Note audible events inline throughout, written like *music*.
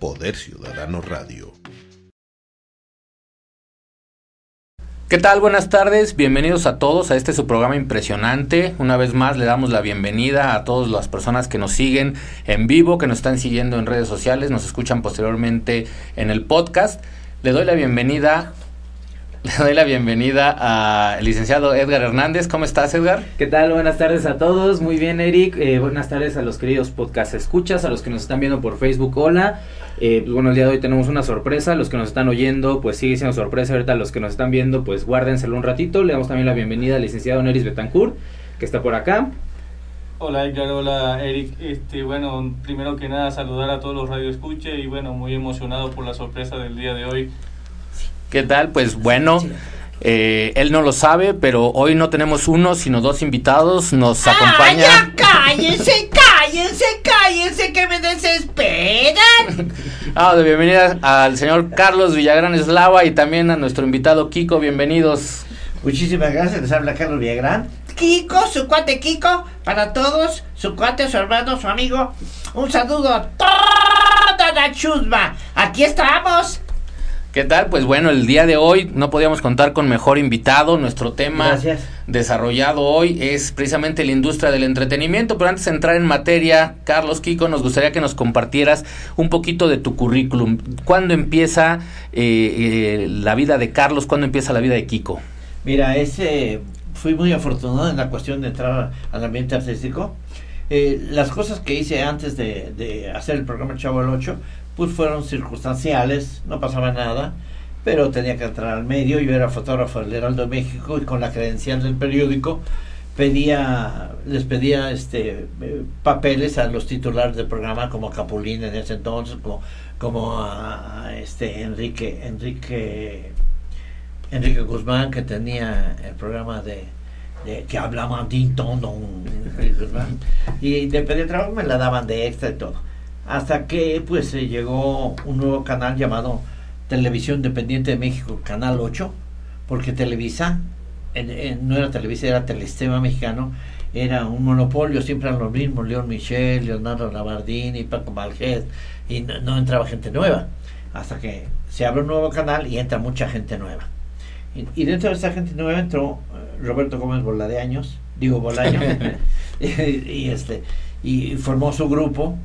Poder Ciudadano Radio. ¿Qué tal? Buenas tardes, bienvenidos a todos a este su programa impresionante. Una vez más le damos la bienvenida a todas las personas que nos siguen en vivo, que nos están siguiendo en redes sociales, nos escuchan posteriormente en el podcast. Le doy la bienvenida le *laughs* doy la bienvenida al licenciado Edgar Hernández. ¿Cómo estás, Edgar? ¿Qué tal? Buenas tardes a todos. Muy bien, Eric. Eh, buenas tardes a los queridos podcast escuchas, a los que nos están viendo por Facebook. Hola. Eh, pues bueno, el día de hoy tenemos una sorpresa. Los que nos están oyendo, pues sigue siendo sorpresa. Ahorita los que nos están viendo, pues guárdenselo un ratito. Le damos también la bienvenida al licenciado Neris Betancourt, que está por acá. Hola Edgar, hola Eric. Este, bueno, primero que nada saludar a todos los radioescuches y bueno, muy emocionado por la sorpresa del día de hoy. ¿Qué tal? Pues bueno, eh, él no lo sabe, pero hoy no tenemos uno, sino dos invitados. Nos acompaña. ¡Ah, ya cállense, cállense, cállense, que me desesperan! ah, de bienvenida al señor Carlos Villagrán Eslava y también a nuestro invitado Kiko. Bienvenidos. Muchísimas gracias, les habla Carlos Villagrán. Kiko, su cuate Kiko, para todos, su cuate, su hermano, su amigo. Un saludo a toda la chusma. Aquí estamos. ¿Qué tal? Pues bueno, el día de hoy no podíamos contar con mejor invitado. Nuestro tema desarrollado hoy es precisamente la industria del entretenimiento. Pero antes de entrar en materia, Carlos Kiko, nos gustaría que nos compartieras un poquito de tu currículum. ¿Cuándo empieza eh, eh, la vida de Carlos? ¿Cuándo empieza la vida de Kiko? Mira, ese fui muy afortunado en la cuestión de entrar al ambiente artístico. Eh, las cosas que hice antes de, de hacer el programa Chavo el 8 pues fueron circunstanciales, no pasaba nada, pero tenía que entrar al medio, yo era fotógrafo del Heraldo de México y con la credencial del periódico pedía, les pedía este eh, papeles a los titulares del programa como Capulín en ese entonces, como, como a este Enrique, Enrique, Enrique Guzmán que tenía el programa de, que hablaba y de pedir trabajo me la daban de extra y todo hasta que pues se llegó un nuevo canal llamado Televisión Independiente de México, Canal 8, porque Televisa, no era Televisa, era Telestema Mexicano, era un monopolio, siempre eran los mismos, León Michel, Leonardo Labardini, Paco Malget, y no, entraba gente nueva, hasta que se abre un nuevo canal y entra mucha gente nueva. Y, dentro de esa gente nueva entró eh, Roberto Gómez Boladeaños, digo Bolaño, *laughs* *laughs* y, este, y formó su grupo,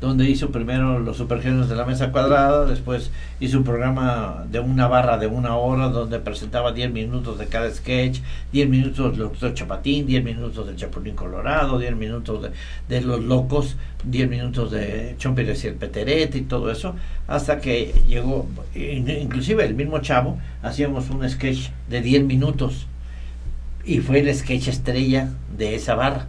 donde hizo primero los supergenios de la mesa cuadrada, después hizo un programa de una barra de una hora donde presentaba 10 minutos de cada sketch, 10 minutos del doctor Chapatín, 10 minutos del Chapulín Colorado, 10 minutos de, Los Locos, 10 minutos de Chompires y el Peterete y todo eso, hasta que llegó, inclusive el mismo Chavo, hacíamos un sketch de 10 minutos y fue el sketch estrella de esa barra.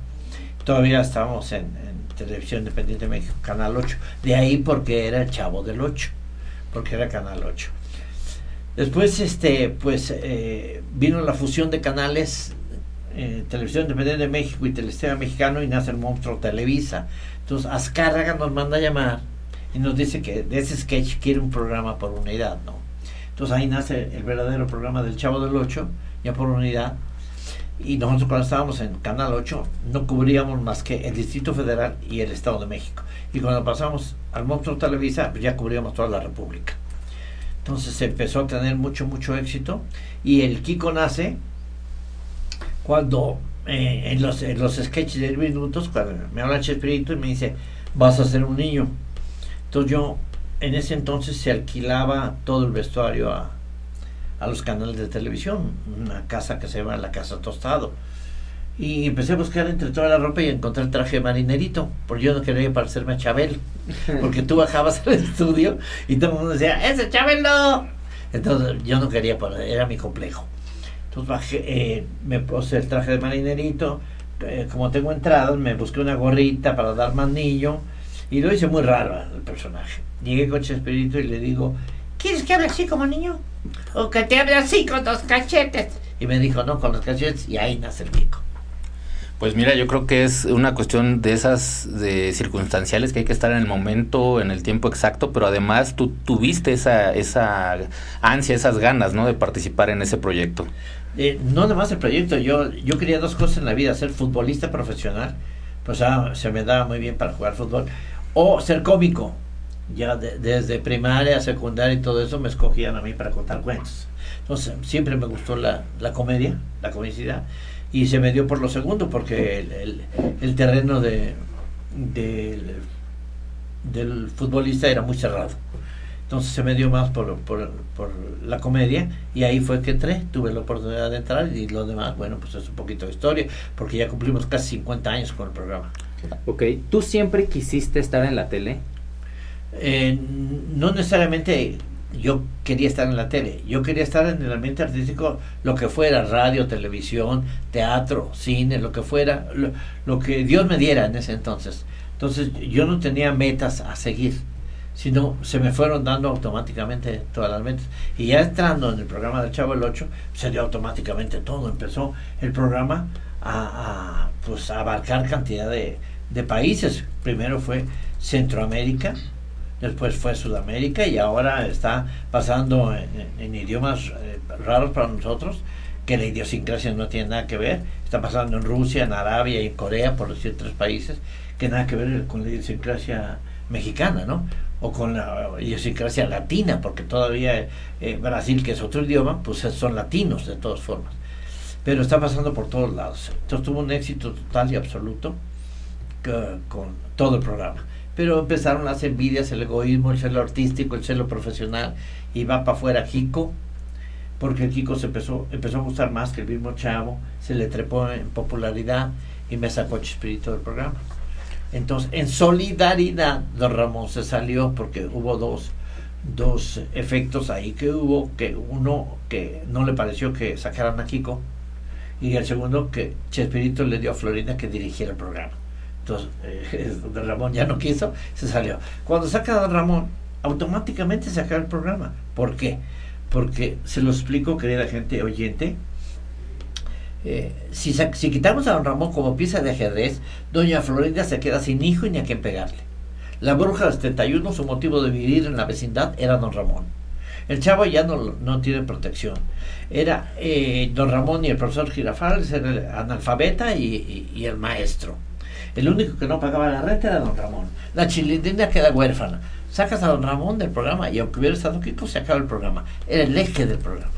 Todavía estábamos en Televisión Independiente de México, Canal 8. De ahí porque era el chavo del 8, porque era Canal 8. Después, este, pues, eh, vino la fusión de canales eh, Televisión Independiente de México y Telestema Mexicano y nace el monstruo Televisa. Entonces, Azcárraga nos manda a llamar y nos dice que de ese sketch quiere un programa por unidad, ¿no? Entonces ahí nace el verdadero programa del Chavo del 8, ya por unidad, y nosotros cuando estábamos en Canal 8 no cubríamos más que el Distrito Federal y el Estado de México. Y cuando pasamos al Monstruo Televisa, pues ya cubríamos toda la República. Entonces se empezó a tener mucho, mucho éxito. Y el Kiko nace cuando eh, en, los, en los sketches de minutos, cuando me habla Chespirito y me dice, vas a ser un niño. Entonces yo, en ese entonces se alquilaba todo el vestuario a, a los canales de televisión, una casa que se llama la Casa Tostado. Y empecé a buscar entre toda la ropa y encontré el traje de marinerito, porque yo no quería parecerme a Chabel, porque tú bajabas al estudio y todo el mundo decía, ¡ese Chabel no! Entonces yo no quería, era mi complejo. Entonces bajé, eh, me puse el traje de marinerito, eh, como tengo entradas, me busqué una gorrita para dar manillo, y lo hice muy raro el personaje. Llegué con Chespirito y le digo, ¿quieres que hable así como niño? O que te hable así con los cachetes. Y me dijo, no, con los cachetes, y ahí nace el pico. Pues mira, yo creo que es una cuestión de esas de circunstanciales que hay que estar en el momento, en el tiempo exacto, pero además tú tuviste esa, esa ansia, esas ganas, ¿no? De participar en ese proyecto. Eh, no nada más el proyecto, yo, yo quería dos cosas en la vida, ser futbolista profesional, pues ah, se me daba muy bien para jugar fútbol, o ser cómico, ya de- desde primaria, secundaria y todo eso me escogían a mí para contar cuentos. Entonces, siempre me gustó la, la comedia, la comicidad, y se me dio por lo segundo, porque el, el- el terreno de, del, del futbolista era muy cerrado. Entonces se me dio más por, por, por la comedia y ahí fue que entré, tuve la oportunidad de entrar y lo demás, bueno, pues es un poquito de historia, porque ya cumplimos casi 50 años con el programa. Ok, ¿tú siempre quisiste estar en la tele? Eh, no necesariamente yo quería estar en la tele, yo quería estar en el ambiente artístico, lo que fuera, radio, televisión, teatro, cine, lo que fuera, lo, lo que Dios me diera en ese entonces. Entonces yo no tenía metas a seguir, sino se me fueron dando automáticamente todas las metas. Y ya entrando en el programa del Chavo el 8, se dio automáticamente todo. Empezó el programa a, pues, a abarcar cantidad de países. Primero fue Centroamérica, después fue Sudamérica y ahora está pasando en, idiomas eh, raros para nosotros, que la idiosincrasia no tiene nada que ver. Está pasando en Rusia, en Arabia y en Corea, por decir tres países, que nada que ver con la idiosincrasia mexicana, ¿no? O con la idiosincrasia latina, porque todavía eh, Brasil, que es otro idioma, pues son latinos de todas formas. Pero está pasando por todos lados. Entonces tuvo un éxito total y absoluto que, con todo el programa pero empezaron las envidias, el egoísmo, el celo artístico, el celo profesional, y va para afuera Kiko, porque Kiko se empezó, empezó a gustar más que el mismo chavo, se le trepó en popularidad y me sacó Chispirito del programa. Entonces, en solidaridad, don Ramón se salió porque hubo dos, dos efectos ahí que hubo, que uno que no le pareció que sacaran a Kiko, y el segundo que Chespirito le dio a Florinda que dirigiera el programa. Entonces, eh, *laughs* don Ramón ya no quiso, se salió. Cuando saca a don Ramón, automáticamente se acaba el programa. ¿Por qué? Porque, se lo explico, querida gente oyente, eh, si, quitamos a don Ramón como pieza de ajedrez, doña Florinda se queda sin hijo y ni a quién pegarle. La bruja del 71, su motivo de vivir en la vecindad era don Ramón. El chavo ya no, tiene protección. Era eh, don Ramón y el profesor Girafales, el analfabeta y el maestro. El único que no pagaba la renta era don Ramón. La chilindrina queda huérfana. Sacas a don Ramón del programa y aunque hubiera estado Kiko, se acaba el programa. Era el eje del programa.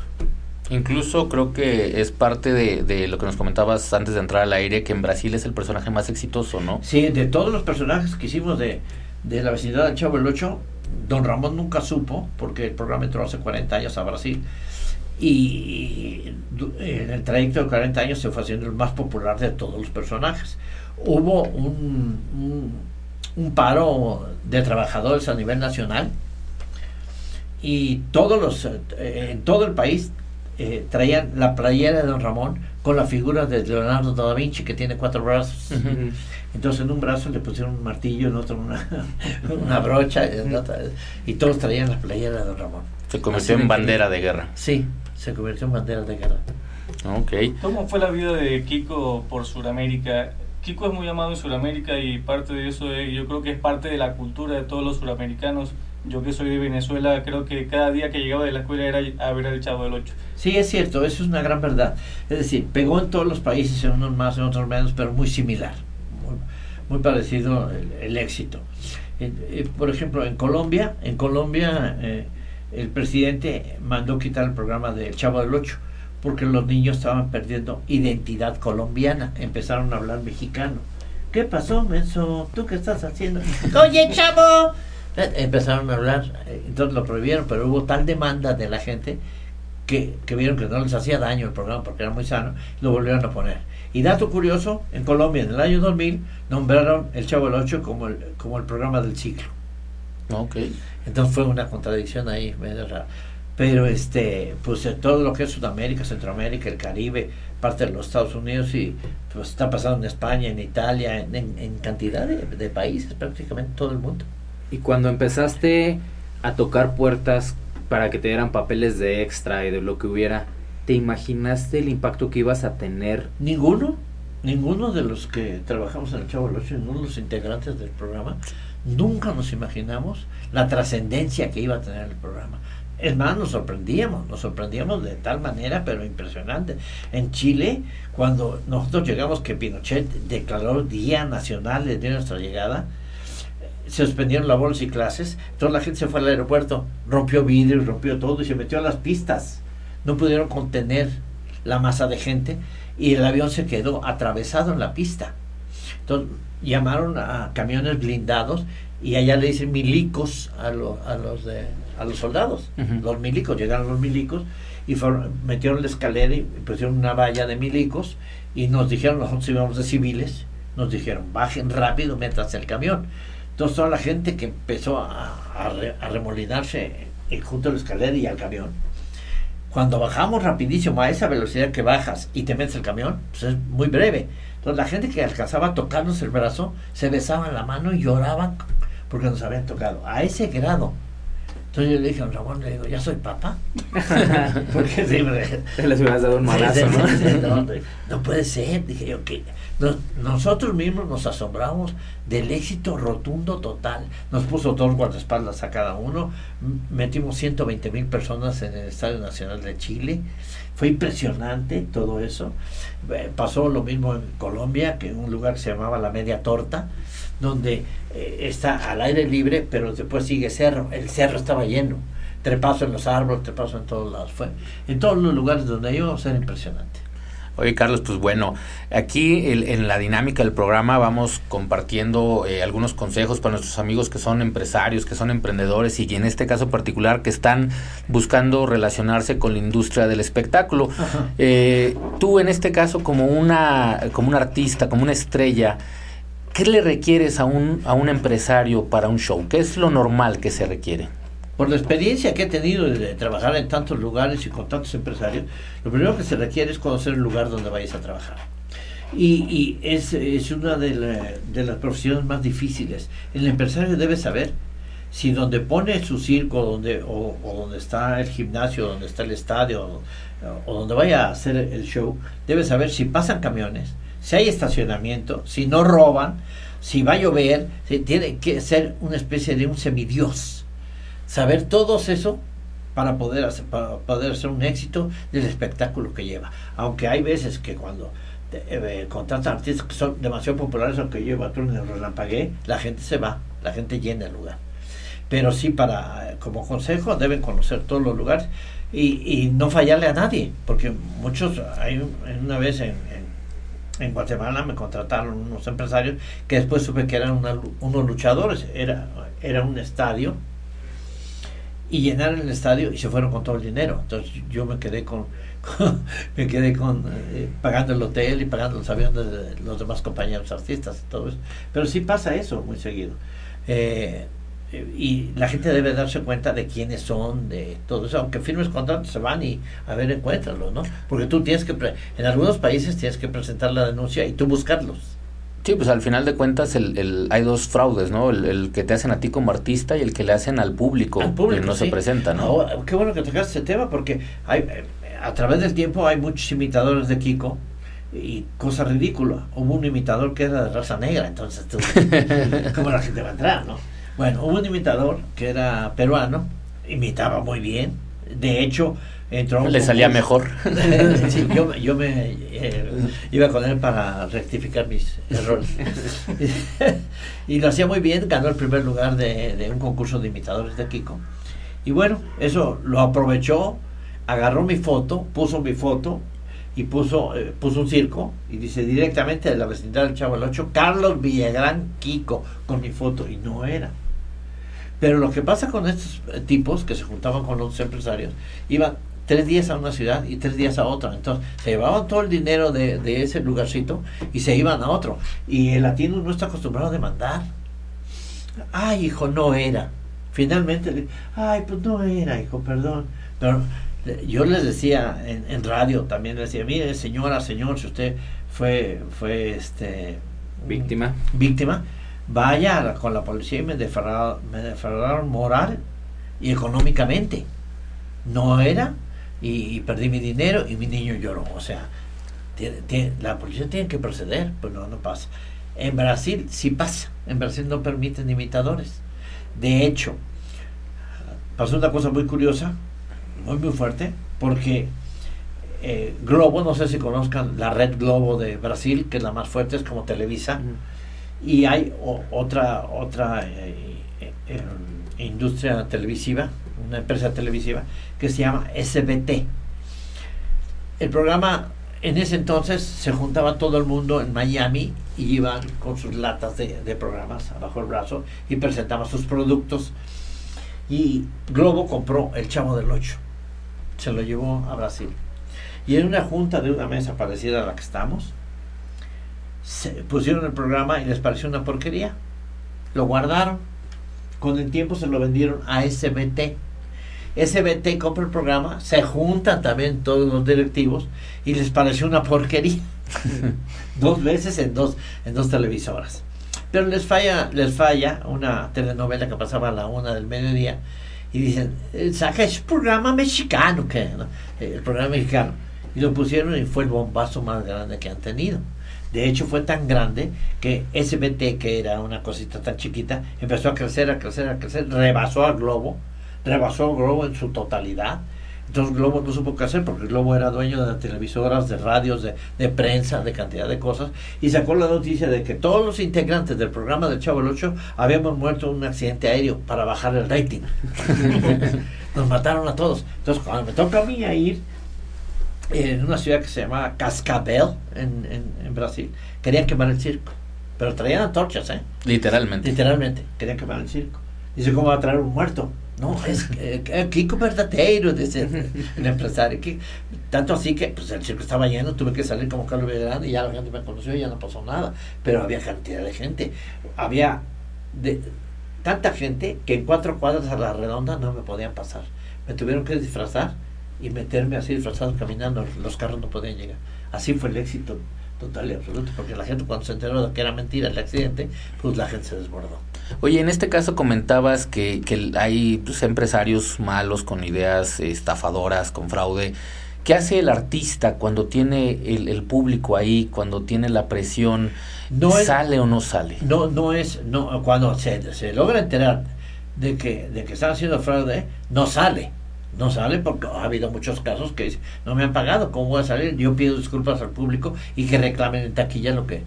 Incluso creo que es parte de, de, lo que nos comentabas antes de entrar al aire, que en Brasil es el personaje más exitoso, ¿no? Sí, de todos los personajes que hicimos de, de la vecindad del Chavo el 8, don Ramón nunca supo, porque el programa entró hace 40 años a Brasil. Y en el trayecto de 40 años se fue haciendo el más popular de todos los personajes hubo un, un, un, paro de trabajadores a nivel nacional y todos los eh, en todo el país eh, traían la playera de don Ramón con la figura de Leonardo da Vinci que tiene cuatro brazos uh -huh. entonces en un brazo le pusieron un martillo en otro una, *laughs* una brocha en otra, y todos traían la playera de don Ramón se convirtió en bandera de guerra sí se convirtió en bandera de guerra okay. ¿Cómo fue la vida de Kiko por Sudamérica? Kiko es muy amado en Sudamérica y parte de eso es, yo creo que es parte de la cultura de todos los suramericanos. Yo que soy de Venezuela, creo que cada día que llegaba de la escuela era a ver el Chavo del Ocho. Sí, es cierto, eso es una gran verdad. Es decir, pegó en todos los países, en unos más, en otros menos, pero muy similar. Muy, muy parecido el, éxito. Eh, eh, por ejemplo, en Colombia, en Colombia eh, el presidente mandó quitar el programa del Chavo del Ocho porque los niños estaban perdiendo identidad colombiana, empezaron a hablar mexicano. ¿Qué pasó, Menso? ¿Tú qué estás haciendo? *laughs* Oye, chavo. Empezaron a hablar, eh, entonces lo prohibieron, pero hubo tal demanda de la gente que, que vieron que no les hacía daño el programa porque era muy sano, lo volvieron a poner. Y dato curioso, en Colombia en el año 2000 nombraron el Chavo del Ocho como el, como el programa del ciclo. Okay. Entonces fue una contradicción ahí medio rara pero este pues todo lo que es Sudamérica, Centroamérica, el Caribe, parte de los Estados Unidos y pues está pasando en España, en Italia, en, en, en cantidad de, de, países, prácticamente todo el mundo. Y cuando empezaste a tocar puertas para que te dieran papeles de extra y de lo que hubiera, ¿te imaginaste el impacto que ibas a tener? Ninguno, ninguno de los que trabajamos en el Chavo del Ocho, ninguno de los integrantes del programa, nunca nos imaginamos la trascendencia que iba a tener el programa. Es más, nos sorprendíamos, nos sorprendíamos de tal manera, pero impresionante. En Chile, cuando nosotros llegamos, que Pinochet declaró Día Nacional desde nuestra llegada, se suspendieron la bolsa y clases, toda la gente se fue al aeropuerto, rompió vidrio, rompió todo y se metió a las pistas. No pudieron contener la masa de gente y el avión se quedó atravesado en la pista. Entonces llamaron a camiones blindados y allá le dicen milicos a, lo- a los de a los soldados. Los milicos, llegaron los milicos y fueron- metieron la escalera y pusieron una valla de milicos y nos dijeron, nosotros íbamos de civiles, nos dijeron, bajen rápido, métanse el camión. Entonces toda la gente que empezó a, a re- a remolinarse junto a la escalera y al camión, cuando bajamos rapidísimo a esa velocidad que bajas y te metes el camión, pues es muy breve. Entonces la gente que alcanzaba a tocarnos el brazo, se besaban la mano y lloraban porque nos habían tocado. A ese grado. Entonces yo le dije a don Ramón, le digo, ¿ya soy papá? *laughs* porque siempre... Les *laughs* hubieras dado un sí, ¿no? no, puede ser, dije yo que nos- nosotros mismos nos asombramos del éxito rotundo total. Nos puso dos guardaespaldas a cada uno, metimos 120 mil personas en el Estadio Nacional de Chile. Fue impresionante todo eso. Eh, Pasó lo mismo en Colombia, que en un lugar que se llamaba La Media Torta, donde eh, está al aire libre, pero después sigue cerro. El cerro estaba lleno. Trepaso en los árboles, trepaso en todos lados. Fue en todos los lugares donde íbamos era impresionante. Oye, Carlos, pues bueno, aquí el- en la dinámica del programa vamos compartiendo eh, algunos consejos para nuestros amigos que son empresarios, que son emprendedores y en este caso particular que están buscando relacionarse con la industria del espectáculo. Eh, tú en este caso como una, como un artista, como una estrella, ¿qué le requieres a un, a un empresario para un show? ¿Qué es lo normal que se requiere? Por la experiencia que he tenido de trabajar en tantos lugares y con tantos empresarios, lo primero que se requiere es conocer el lugar donde vayas a trabajar. Y, es, es una de, la- de las profesiones más difíciles. El empresario debe saber si donde pone su circo donde, o, donde está el gimnasio, donde está el estadio, o donde vaya a hacer el show, debe saber si pasan camiones, si hay estacionamiento, si no roban, si va a llover, si tiene que ser una especie de un semidios saber todo eso para poder hacer, para poder hacer un éxito del espectáculo que lleva. Aunque hay veces que cuando te- eh, contratan artistas que son demasiado populares, aunque lleva tú en el relampagué, la gente se va, la gente llena el lugar. Pero sí, para eh, como consejo, deben conocer todos los lugares y, y no fallarle a nadie, porque muchos, hay una vez en, en Guatemala me contrataron unos empresarios que después supe que eran una- unos luchadores, era, era un estadio y llenaron el estadio y se fueron con todo el dinero. Entonces yo me quedé *laughs* con, me quedé con eh, pagando el hotel y pagando los aviones de los demás compañeros artistas y todo eso. Pero sí pasa eso muy seguido. Eh, y la gente debe darse cuenta de quiénes son, de todo eso. Aunque firmes contratos, se van y a ver, encuéntralos, ¿no? Porque tú tienes que, pre- en algunos países tienes que presentar la denuncia y tú buscarlos. Sí, pues al final de cuentas el, el- hay dos fraudes, ¿no? El, el que te hacen a ti como artista y el que le hacen al público, Al público, que no se presenta, ¿no? Ahora, qué bueno que tocaste ese tema porque hay, a través del tiempo hay muchos imitadores de Kiko y cosa ridícula. Hubo un imitador que era de raza negra, entonces tú, *laughs* ¿cómo la gente va a entrar, no? Bueno, hubo un imitador que era peruano, imitaba muy bien. De hecho, entró Le salía mejor. *laughs* Sí, yo, yo me eh, iba con él para rectificar mis errores. *laughs* y lo hacía muy bien, ganó el primer lugar de, de un concurso de imitadores de Kiko. Y bueno, eso lo aprovechó, agarró mi foto, puso mi foto y puso, eh, puso un circo y dice directamente de la vecindad del Chavo el 8, Carlos Villagrán Kiko, con mi foto, y no era. Pero lo que pasa con estos eh, tipos que se juntaban con los empresarios, iban tres días a una ciudad y tres días a otra. Entonces, se llevaban todo el dinero de, de ese lugarcito y se iban a otro. Y el latino no está acostumbrado a demandar. Ay, hijo, no era. Finalmente, le, ay, pues no era, hijo, perdón. Pero yo les decía en, en radio también, les decía, mire, señora, señor, si usted fue, fue este Víctima. víctima, vaya con la policía y me defraudaron, me defraudaron moral y económicamente. No era, y, perdí mi dinero y mi niño lloró. O sea, la policía tiene que proceder, pues no, no pasa. En Brasil sí pasa, en Brasil no permiten imitadores. De hecho, pasó una cosa muy curiosa, muy muy fuerte, porque eh, Globo, no sé si conozcan la red Globo de Brasil, que es la más fuerte, es como Televisa, Y hay otra, otra eh, eh, eh, industria televisiva, una empresa televisiva, que se llama SBT. El programa en ese entonces se juntaba todo el mundo en Miami y iban con sus latas de, de programas abajo el brazo y presentaban sus productos. Y Globo compró El Chavo del Ocho. Se lo llevó a Brasil. Y en una junta de una mesa parecida a la que estamos, se pusieron el programa y les pareció una porquería. Lo guardaron. Con el tiempo se lo vendieron a SBT. SBT compra el programa, se juntan también todos los directivos y les pareció una porquería. *laughs* dos veces en dos, en dos televisoras. Pero les falla, les falla una telenovela que pasaba a la una del mediodía y dicen, "Eh, saca ese programa mexicano, que el programa mexicano. Y lo pusieron y fue el bombazo más grande que han tenido. De hecho, fue tan grande que SBT, que era una cosita tan chiquita, empezó a crecer, a crecer, a crecer, rebasó al Globo, rebasó al Globo en su totalidad. Entonces Globo no supo qué hacer porque Globo era dueño de televisoras, de radios, de, de prensa, de cantidad de cosas. Y sacó la noticia de que todos los integrantes del programa del Chavo el Ocho habíamos muerto en un accidente aéreo para bajar el rating. *laughs* *laughs* Nos mataron a todos. Entonces cuando me toca a mí a ir en una ciudad que se llama Cascabel, en, en, en Brasil, querían quemar el circo. Pero traían antorchas, ¿eh? Literalmente. Literalmente, querían quemar el circo. Dice, ¿cómo va a traer un muerto? No, es eh, eh, Kiko Verdadeiro, dice el *laughs* empresario. que- tanto así que pues, el circo estaba lleno, tuve que salir como Carlos Villagrán y ya la gente me conoció y ya no pasó nada. Pero había cantidad de gente. Había de, tanta gente que en cuatro cuadras a la redonda no me podían pasar. Me tuvieron que disfrazar y meterme así disfrazado caminando. Los carros no podían llegar. Así fue el éxito total y absoluto, porque la gente cuando se enteró de que era mentira el accidente, pues la gente se desbordó. Oye, en este caso comentabas que, que hay pues, empresarios malos con ideas estafadoras, con fraude. ¿Qué hace el artista cuando tiene el, el público ahí, cuando tiene la presión? No es- ¿Sale o no sale? No, no es, no, cuando se, se logra enterar de que, de que están haciendo fraude, no sale. No sale porque ha habido muchos casos que dicen, no me han pagado, ¿cómo voy a salir? Yo pido disculpas al público y que reclamen en taquilla lo que,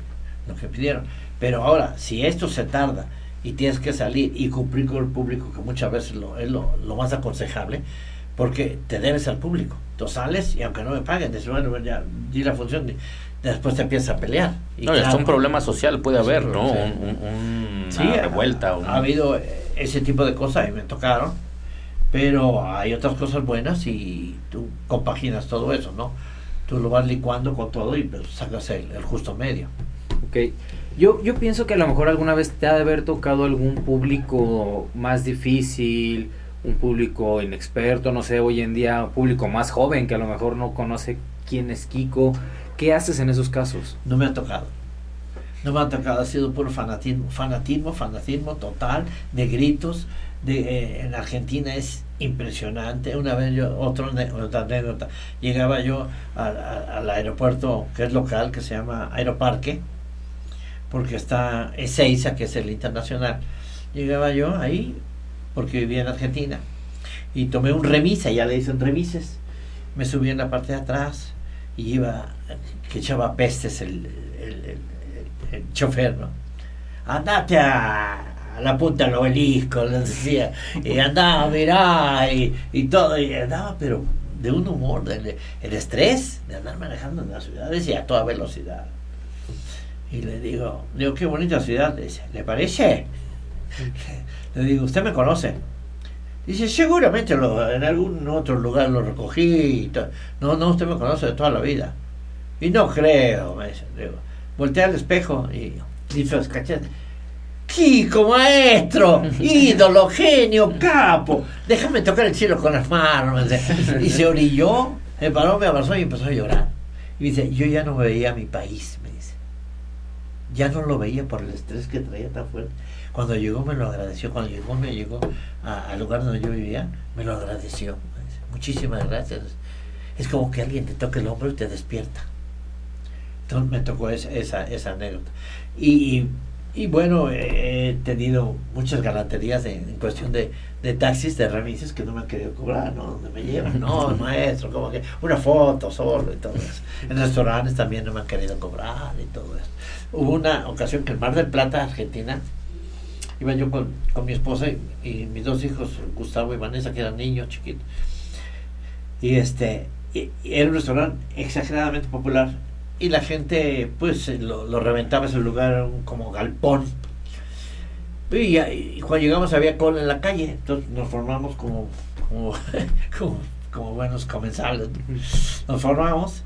lo que pidieron. Pero ahora, si esto se tarda y tienes que salir y cumplir con el público, que muchas veces lo, es lo, lo más aconsejable, porque te debes al público. Tú sales y aunque no me paguen, dices, bueno, ya di la función, después te empiezas a pelear. Y No, es un problema social, puede haber, ¿no? Un, sí. un- un- Sí, una ha- revuelta. un- Ha, habido eh, ese tipo de cosas y me tocaron, pero hay otras cosas buenas y tú compaginas todo eso, ¿no? Tú lo vas licuando con todo y pues, sacas el, el justo medio. Ok. Yo, yo pienso que a lo mejor alguna vez te ha de haber tocado algún público más difícil, un público inexperto, no sé, hoy en día un público más joven que a lo mejor no conoce quién es Kiko. ¿Qué haces en esos casos? No me ha tocado. No me ha tocado, ha sido puro fanatismo, fanatismo, fanatismo total, de gritos. Eh, en Argentina es impresionante. Una vez yo, otro, otra anécdota, llegaba yo al- aeropuerto que es local, que se llama Aeroparque, porque está Ezeiza, que es el internacional. Llegaba yo ahí, porque vivía en Argentina, y tomé un remisa, ya le dicen remises. Me subí en la parte de atrás y iba, que echaba pestes el- el- el chofer, ¿no? Andate a, a la punta del obelisco, les decía, y andaba, mirá, y, y todo, y andaba, pero de un humor, el estrés de andar manejando en las ciudades y a toda velocidad. Y le digo, digo, qué bonita ciudad, le dice, ¿le parece? *laughs* Le digo, ¿usted me conoce? Dice, seguramente lo- en algún otro lugar lo recogí. y No, no, usted me conoce de toda la vida. Y no creo, me dice. Digo, volteé al espejo y hizo los. Kiko, maestro, *laughs* ídolo, genio, capo. Déjame tocar el cielo con las manos. me. Y se orilló, me paró, me abrazó y empezó a llorar. Y dice, yo ya no veía mi país, me dice. Ya no lo veía por el estrés que traía tan fuerte. Cuando llegó me lo agradeció, cuando llegó me llegó al lugar donde yo vivía, me lo agradeció. me dice, Muchísimas gracias. Es como que alguien te toque el hombro y te despierta. Entonces me tocó esa, esa, esa anécdota. Y, y, Y bueno, he tenido muchas galanterías en, en cuestión de, de taxis, de remises que no me han querido cobrar, ¿no? ¿Dónde me llevan? No, *laughs* maestro, como que una foto solo y todo eso. En restaurantes también no me han querido cobrar y todo eso. Hubo una ocasión que en Mar del Plata, Argentina, iba yo con, con mi esposa y, y mis dos hijos, Gustavo y Vanessa, que eran niños chiquitos. Y este, y- y era un restaurante exageradamente popular y la gente pues eh, lo, lo reventaba ese lugar como galpón y, cuando llegamos había cola en la calle entonces nos formamos como como, *laughs* como, como buenos comensales ¿no? nos formamos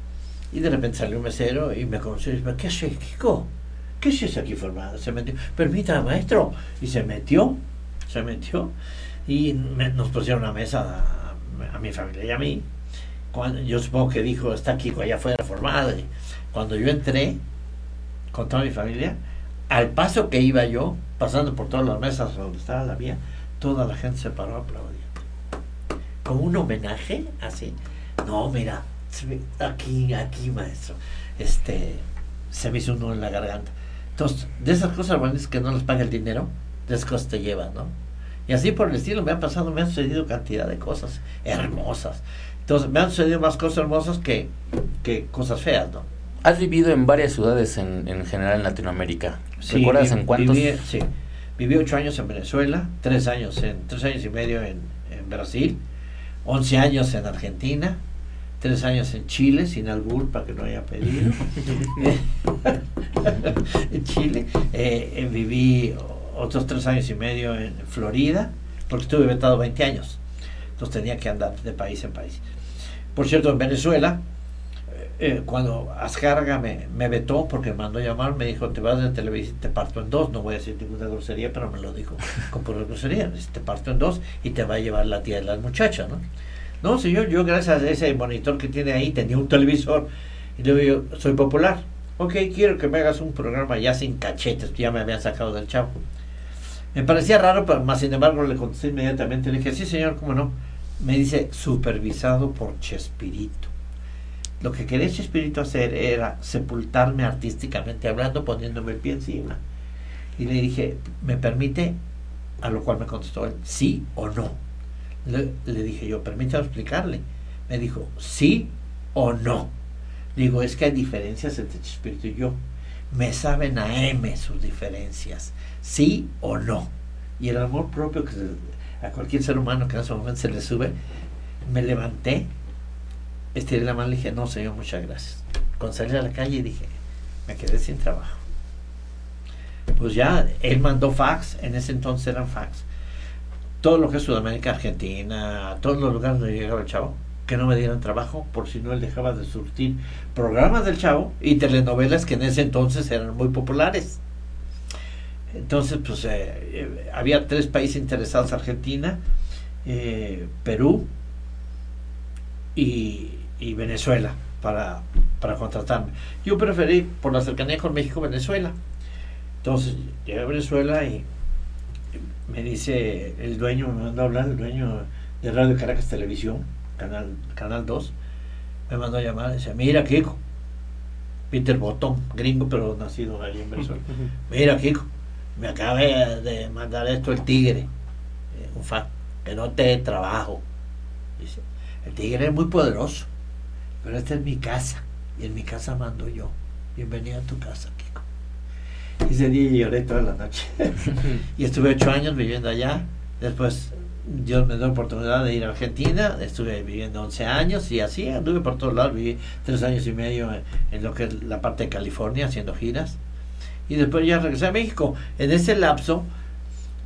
y de repente salió un mesero y me conoció y dice ¿qué haces Kiko? ¿qué haces aquí formado? se metió permita maestro y se metió se metió y me- nos pusieron una mesa a, a mi familia y a mí cuando, yo supongo que dijo, está Kiko allá afuera formado. Y cuando yo entré con toda mi familia, al paso que iba yo, pasando por todas las mesas donde estaba la mía, toda la gente se paró a aplaudir. Como un homenaje, así. No, mira, aquí, aquí, maestro. Este, se me hizo uno en la garganta. Entonces, de esas cosas buenas que no les paga el dinero, de esas cosas te llevan, ¿no? Y así por el estilo me han pasado, me han sucedido cantidad de cosas hermosas. Entonces, me han sucedido más cosas hermosas que, que cosas feas, ¿no? Has vivido en varias ciudades en, en general en Latinoamérica. ¿Recuerdas vi- en cuántos? Viví, sí, viví ocho años en Venezuela, tres años en tres años y medio en, en Brasil, once años en Argentina, tres años en Chile, sin albur para que no haya pedido. *laughs* en Chile, eh, eh, viví otros tres años y medio en Florida, porque estuve vetado 20 años, entonces tenía que andar de país en país. Por cierto, en Venezuela, eh, cuando Azcárraga me, me vetó porque me mandó llamar, me dijo, te vas de Televisa y te parto en dos. No voy a decir ninguna grosería, pero me lo dijo *laughs* con pura grosería. Te parto en dos y te va a llevar la tía de las muchachas, ¿no? No, señor, yo gracias a ese monitor que tiene ahí tenía un televisor. Y le digo, yo soy popular. Ok, quiero que me hagas un programa ya sin cachetes, ya me habían sacado del chavo. Me parecía raro, pero más sin embargo le contesté inmediatamente. Le dije, sí, señor, ¿cómo no? Me dice, supervisado por Chespirito. Lo que quería Chespirito hacer era sepultarme artísticamente hablando, poniéndome el pie encima. Y le dije, ¿me permite? A lo cual me contestó él, sí o no. Le, le dije yo, permítame explicarle. Me dijo, sí o no. Digo, es que hay diferencias entre Chespirito y yo. Me saben a M sus diferencias, sí o no. Y el amor propio que se- a cualquier ser humano que en ese momento se le sube, me levanté, estiré la mano y dije, no señor, muchas gracias. Cuando salí a la calle dije, me quedé sin trabajo. Pues ya, él mandó fax, en ese entonces eran fax. Todo lo que es Sudamérica, Argentina, todos los lugares donde llegaba el chavo, que no me dieran trabajo, por si no él dejaba de surtir programas del chavo y telenovelas que en ese entonces eran muy populares. Entonces, pues eh, eh, había tres países interesados, Argentina, eh, Perú y, y Venezuela, para, para contratarme. Yo preferí, por la cercanía con México, Venezuela. Entonces, llegué a Venezuela y me dice el dueño, me mandó a hablar, el dueño de Radio Caracas Televisión, Canal, Canal 2, me mandó a llamar y dice, mira Kiko, Peter Botón, gringo pero nacido allí en Venezuela. *laughs* Mira Kiko, me acaba de mandar esto el tigre, eh, un fan, que no te trabajo. Dice, el tigre es muy poderoso, pero esta es mi casa, y en mi casa mando yo. Bienvenido a tu casa, Kiko. Y ese día lloré toda la noche. *laughs* y estuve ocho años viviendo allá. Después Dios me dio la oportunidad de ir a Argentina. Estuve viviendo 11 años y así anduve por todos lados. Viví tres años y medio en, en lo que es la parte de California haciendo giras. Y después ya regresé a México. En ese lapso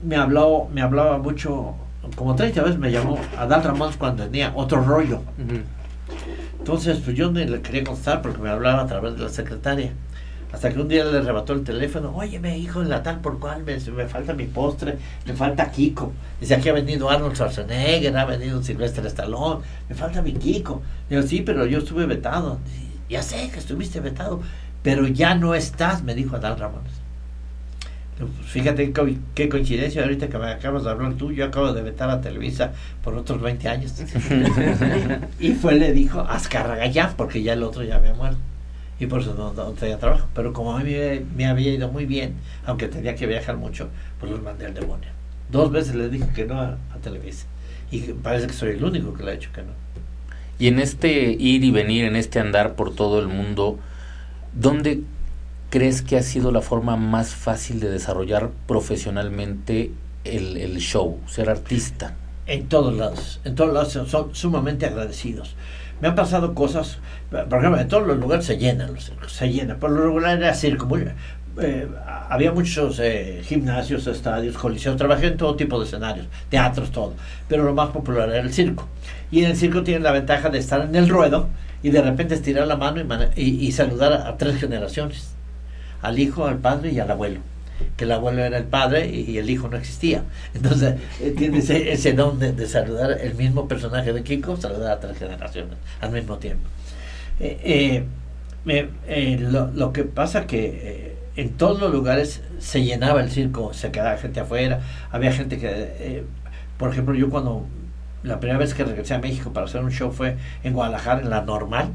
me habló, me hablaba mucho, como 30 veces me llamó Adal Ramón cuando tenía otro rollo. Entonces, pues yo no le quería contestar porque me hablaba a través de la secretaria. Hasta que un día le arrebató el teléfono. Óyeme, hijo de la tal por cual, me, me falta mi postre, me falta Kiko. Dice, aquí ha venido Arnold Schwarzenegger, ha venido Silvestre Stallone, me falta mi Kiko. Digo, sí, pero yo estuve vetado. Ya sé que estuviste vetado, pero ya no estás, me dijo Adal Ramones. Pues fíjate qué, qué coincidencia, ahorita que me acabas de hablar tú, yo acabo de vetar a Televisa por otros 20 años. *laughs* y fue, le dijo, Azcárraga ya, porque ya el otro ya había muerto. y por eso no, no tenía trabajo. Pero como a mí me, me había ido muy bien, aunque tenía que viajar mucho, pues los mandé al demonio. Dos veces le dije que no a, a Televisa. Y parece que soy el único que le ha dicho que no. Y en este ir y venir, en este andar por todo el mundo, ¿dónde crees que ha sido la forma más fácil de desarrollar profesionalmente el, el show, ser artista? En todos lados, en todos lados son- sumamente agradecidos. Me han pasado cosas, por ejemplo, en todos los lugares se llenan los circos, se llenan. Por lo regular era circo, eh, había muchos eh, gimnasios, estadios, coliseos, trabajé en todo tipo de escenarios, teatros, todo. Pero lo más popular era el circo. Y en el circo tienen la ventaja de estar en el ruedo y de repente estirar la mano y, y- saludar a tres generaciones, al hijo, al padre y al abuelo que el abuelo era el padre y el hijo no existía. Entonces, eh, tiene ese, ese don de, saludar el mismo personaje de Kiko, saludar a tres generaciones al mismo tiempo. Eh, eh, lo, que pasa que en todos los lugares se llenaba el circo, se quedaba gente afuera, había gente que, por ejemplo, yo cuando la primera vez que regresé a México para hacer un show fue en Guadalajara, en la normal,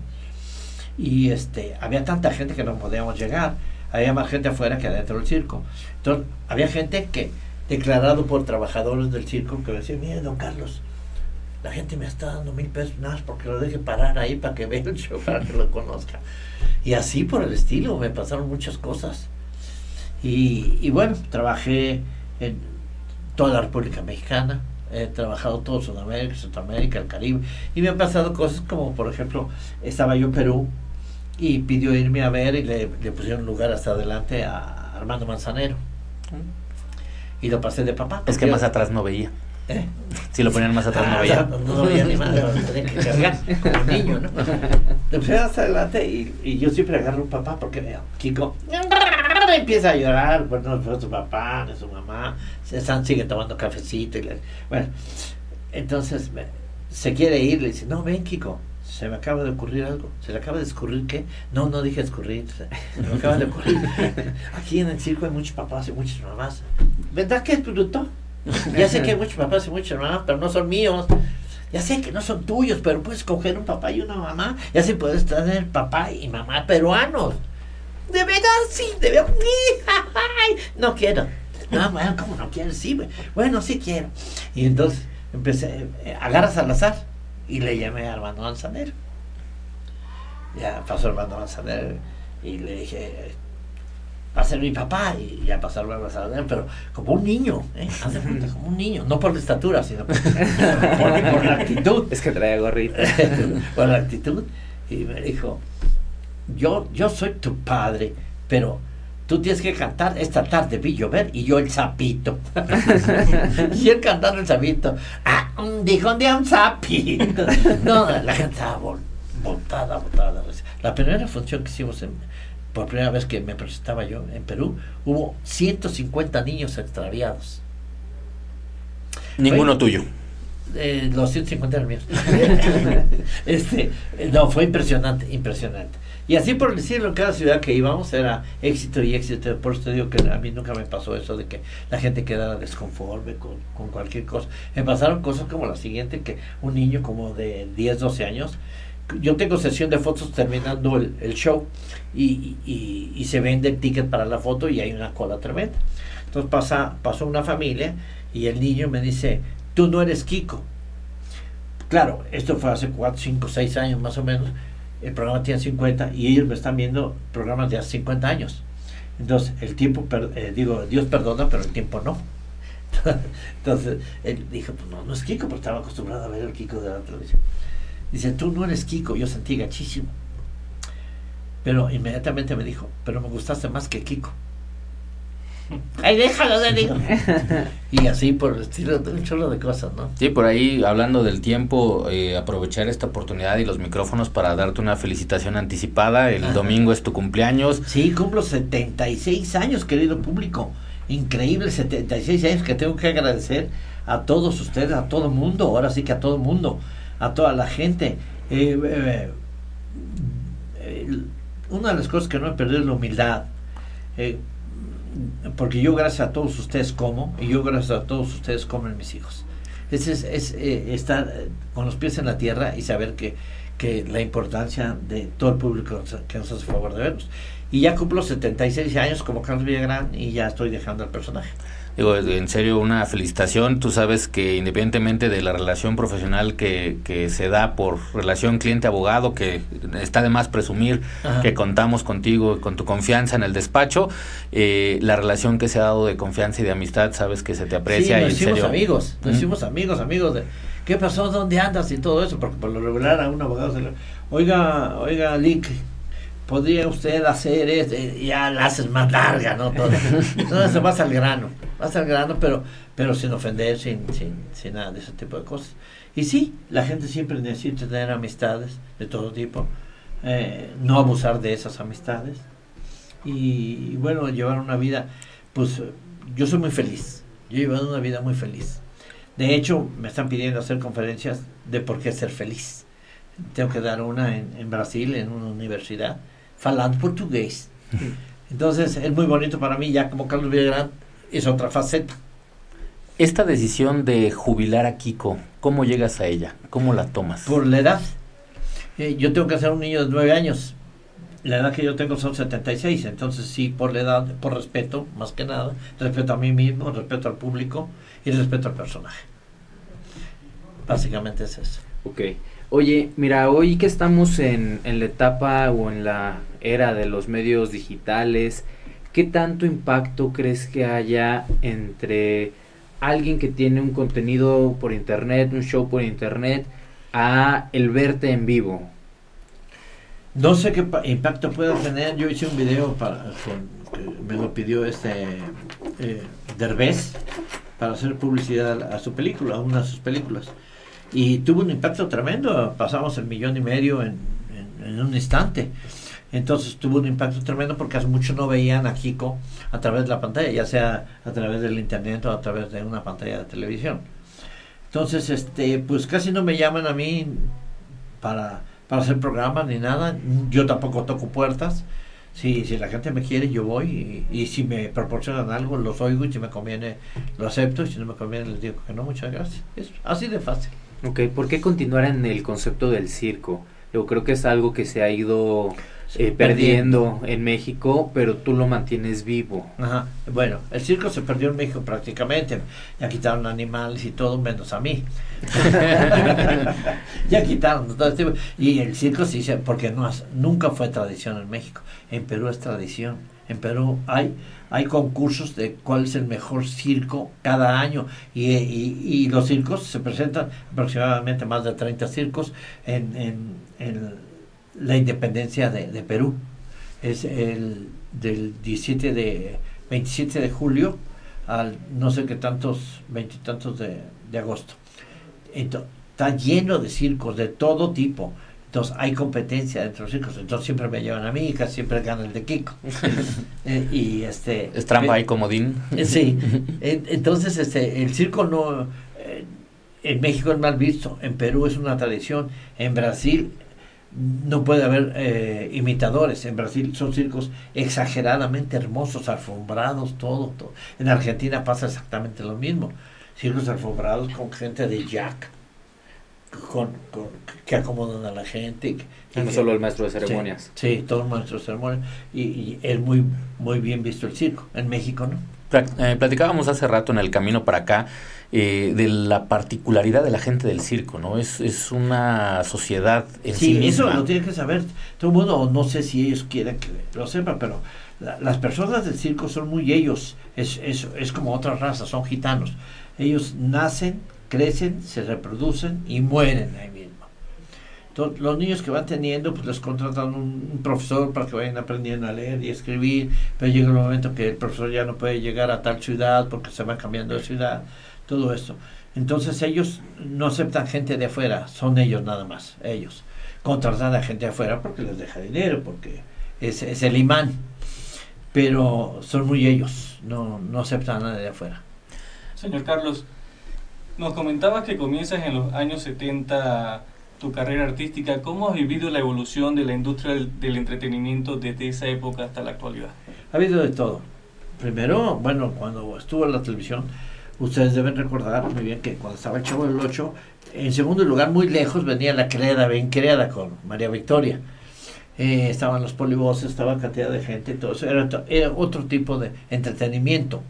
y este había tanta gente que no podíamos llegar había más gente afuera que adentro del circo. Entonces había gente que declarado por trabajadores del circo que decía mire don Carlos la gente me está dando mil pesos nada más porque lo deje parar ahí para que *laughs* vea el show para que lo conozca y así por el estilo me pasaron muchas cosas. Y, y bueno trabajé en toda la República Mexicana he trabajado todo Sudamérica, Centroamérica, el Caribe y me han pasado cosas como por ejemplo estaba yo en Perú y pidió irme a ver y le, le pusieron lugar hasta adelante a Armando Manzanero y lo pasé de papá Es que más atrás no veía. ¿Eh? Si lo ponían más atrás no Ah, veía. No, no veía ni madre, lo tenía que cargar como niño, ¿no? Le pusieron hasta adelante y, y yo siempre agarro a un papá porque veo, Kiko empieza a llorar, pues no fue su papá, ni su mamá, se están, sigue tomando cafecito y le- bueno, entonces me- se quiere ir, le dice, no, ven Kiko, se me acaba de ocurrir algo, se le acaba de escurrir qué, no, no dije escurrir, se me acaba de ocurrir, *laughs* aquí en el circo hay muchos papás y muchas mamás, ¿verdad que es bruto? Ya sé que hay muchos papás y muchas mamás, pero no son míos. Ya sé que no son tuyos, pero puedes coger un papá y una mamá. Ya sí puedes tener papá y mamá peruanos. De verdad, sí, de verdad. *laughs* No quiero. No, bueno, ¿cómo no quieres? Sí, bueno, sí quiero. Y entonces empecé, eh, agarras al azar y le llamé a Armando Manzanero. Ya pasó Armando Manzanero y le dije, va a ser mi papá y ya pasó Armando Manzanero, pero como un niño, ¿eh? Como un niño, no por la estatura, sino por, por- por la actitud Es que trae gorrita. *laughs* por la actitud y me dijo yo yo soy tu padre pero tú tienes que cantar esta tarde vi llover y yo el sapito *laughs* y él cantando el sapito ah un- dijo un día un sapito no *laughs* la gente estaba botada botada la primera función que hicimos en- por primera vez que me presentaba yo en Perú hubo 150 niños extraviados Ninguno tuyo. eh, los 150 eran míos. *laughs* este, no, fue impresionante, impresionante. Y así por decirlo, cada ciudad que íbamos era éxito y éxito. Por eso digo que a mí nunca me pasó eso de que la gente quedara desconforme con, cualquier cosa. Me pasaron cosas como la siguiente, que un niño como de 10, 12 años, yo tengo sesión de fotos terminando el, show y, y, y se vende el ticket para la foto y hay una cola tremenda. Entonces pasa, pasó una familia y el niño me dice, tú no eres Kiko. Claro, esto fue hace 4, 5, 6 años más o menos. El programa tiene 50 y ellos me están viendo programas de hace 50 años. Entonces, el tiempo, per- eh, digo, Dios perdona, pero el tiempo no. *laughs* Entonces, él dijo, pues no, no es Kiko, pero estaba acostumbrado a ver el Kiko de la televisión. Dice, tú no eres Kiko, yo sentí gachísimo. Pero inmediatamente me dijo, pero me gustaste más que Kiko. Ay, déjalo de digo. y así por el estilo de un chorro de cosas, ¿no? Sí, por ahí hablando del tiempo, eh, aprovechar esta oportunidad y los micrófonos para darte una felicitación anticipada. El Ajá. domingo es tu cumpleaños. Sí, cumplo 76 años, querido público. Increíble 76 años que tengo que agradecer a todos ustedes, a todo mundo, ahora sí que a todo mundo, a toda la gente. Eh, eh, eh, una de las cosas que no he perdido es la humildad. Porque yo gracias a todos ustedes como, y yo gracias a todos ustedes comen mis hijos. Es, es, es, eh, estar eh, con los pies en la tierra y saber que, que la importancia de todo el público que nos hace favor de vernos. Y ya cumplo 76 años como Carlos Villagrán y ya estoy dejando el personaje. Digo, en serio, una felicitación. Tú sabes que independientemente de la relación profesional que, que se da por relación cliente-abogado, que está de más presumir Ajá. que contamos contigo, con tu confianza en el despacho, eh, la relación que se ha dado de confianza y de amistad, sabes que se te aprecia sí, y nos en hicimos serio. amigos, nos ¿Mm? hicimos amigos, amigos de ¿qué pasó? ¿Dónde andas? y todo eso, porque por lo regular a un abogado se le oiga, oiga, Lick, podría usted hacer esto, y ya la haces más larga, ¿no? Todo. *laughs* Eso vas al grano, vas al grano, pero, pero sin ofender, sin, sin, sin nada de ese tipo de cosas. Y sí, la gente siempre necesita tener amistades de todo tipo, eh, no abusar de esas amistades y, bueno, llevar una vida, pues yo soy muy feliz, yo he llevado una vida muy feliz. De hecho, me están pidiendo hacer conferencias de por qué ser feliz. Tengo que dar una en, en Brasil, en una universidad, falando portugués. Entonces, es muy bonito para mí, ya como Carlos Villagrán, es otra faceta. Esta decisión de jubilar a Kiko, ¿cómo llegas a ella? ¿Cómo la tomas? Por la edad. Eh, yo tengo que ser un niño de nueve años. La edad que yo tengo son 76, entonces sí, por la edad, por respeto, más que nada, respeto a mí mismo, respeto al público y respeto al personaje. Básicamente es eso. Ok. Oye, mira, hoy que estamos en, la etapa o en la era de los medios digitales, ¿qué tanto impacto crees que haya entre alguien que tiene un contenido por internet, un show por internet, a el verte en vivo? No sé qué pa- impacto pueda tener. Yo hice un video para, con- que me lo pidió este eh, Derbez para hacer publicidad a su película, a una de sus películas. Y tuvo un impacto tremendo. Pasamos el millón y medio en, en- un instante. Entonces tuvo un impacto tremendo porque hace mucho no veían a Kiko a través de la pantalla, ya sea a través del internet o a través de una pantalla de televisión. Entonces, este, pues casi no me llaman a mí para, para hacer programas ni nada. Yo tampoco toco puertas. Si, si la gente me quiere, yo voy. Y, y si me proporcionan algo, los oigo. Y si me conviene, lo acepto. Y si no me conviene, les digo que no, muchas gracias. Es así de fácil. Ok, ¿por qué continuar en el concepto del circo? Yo creo que es algo que se ha ido eh, perdiendo en México, pero tú lo mantienes vivo. Ajá. Bueno, el circo se perdió en México prácticamente. Ya quitaron animales y todo, menos a mí. *laughs* ya quitaron todo este- Y el circo sí, se- porque no, nunca fue tradición en México. En Perú es tradición. En Perú hay, hay concursos de cuál es el mejor circo cada año. Y, y, los circos se presentan aproximadamente más de 30 circos en, en, en la independencia de, de Perú. Es el del 17 de 27 de julio al no sé qué tantos, veintitantos de, de agosto. Entonces, está lleno de circos de todo tipo. Entonces hay competencia dentro de los circos. Entonces siempre me llevan a mí y casi siempre gana el de Kiko. *laughs* Eh, y este ¿Es trampa eh, y comodín? eh, Sí, En- entonces este, el circo no, eh, en México es mal visto, en Perú es una tradición, en Brasil no puede haber eh, imitadores, en Brasil son circos exageradamente hermosos, alfombrados, todo, todo. En Argentina pasa exactamente lo mismo, circos alfombrados con gente de jack, con, con- que acomodan a la gente. que- No que- solo el maestro de ceremonias. Sí, sí, todo maestro de ceremonias. Y, y es muy, muy bien visto el circo, en México no. Eh, platicábamos hace rato en el camino para acá eh, de la particularidad de la gente del circo, ¿no? Es, es una sociedad en sí, Sí, eso misma. lo tiene que saber todo el mundo, no sé si ellos quieren que lo sepan, pero la- las personas del circo son muy ellos, es, es, es como otras razas, son gitanos. Ellos nacen, crecen, se reproducen y mueren ahí mismo. Los niños que van teniendo, pues les contratan un, profesor para que vayan aprendiendo a leer y escribir, pero llega un momento que el profesor ya no puede llegar a tal ciudad porque se van cambiando de ciudad, todo esto. Entonces ellos no aceptan gente de afuera, son ellos nada más, ellos. Contratan a gente de afuera porque les deja dinero, porque es, es el imán. Pero son muy ellos, no, no aceptan a nadie de afuera. Señor Carlos, nos comentabas que comienzas en los años 70 tu carrera artística. ¿Cómo has vivido la evolución de la industria del, del entretenimiento desde esa época hasta la actualidad? Ha habido de todo. Primero, bueno, cuando estuvo en la televisión, ustedes deben recordar muy bien que cuando estaba el Chavo del Ocho, en segundo lugar, muy lejos, venía la Creda, bien creada con María Victoria. Eh, estaban los polivoces, estaba cantidad de gente, todo eso. Era, era otro tipo de entretenimiento.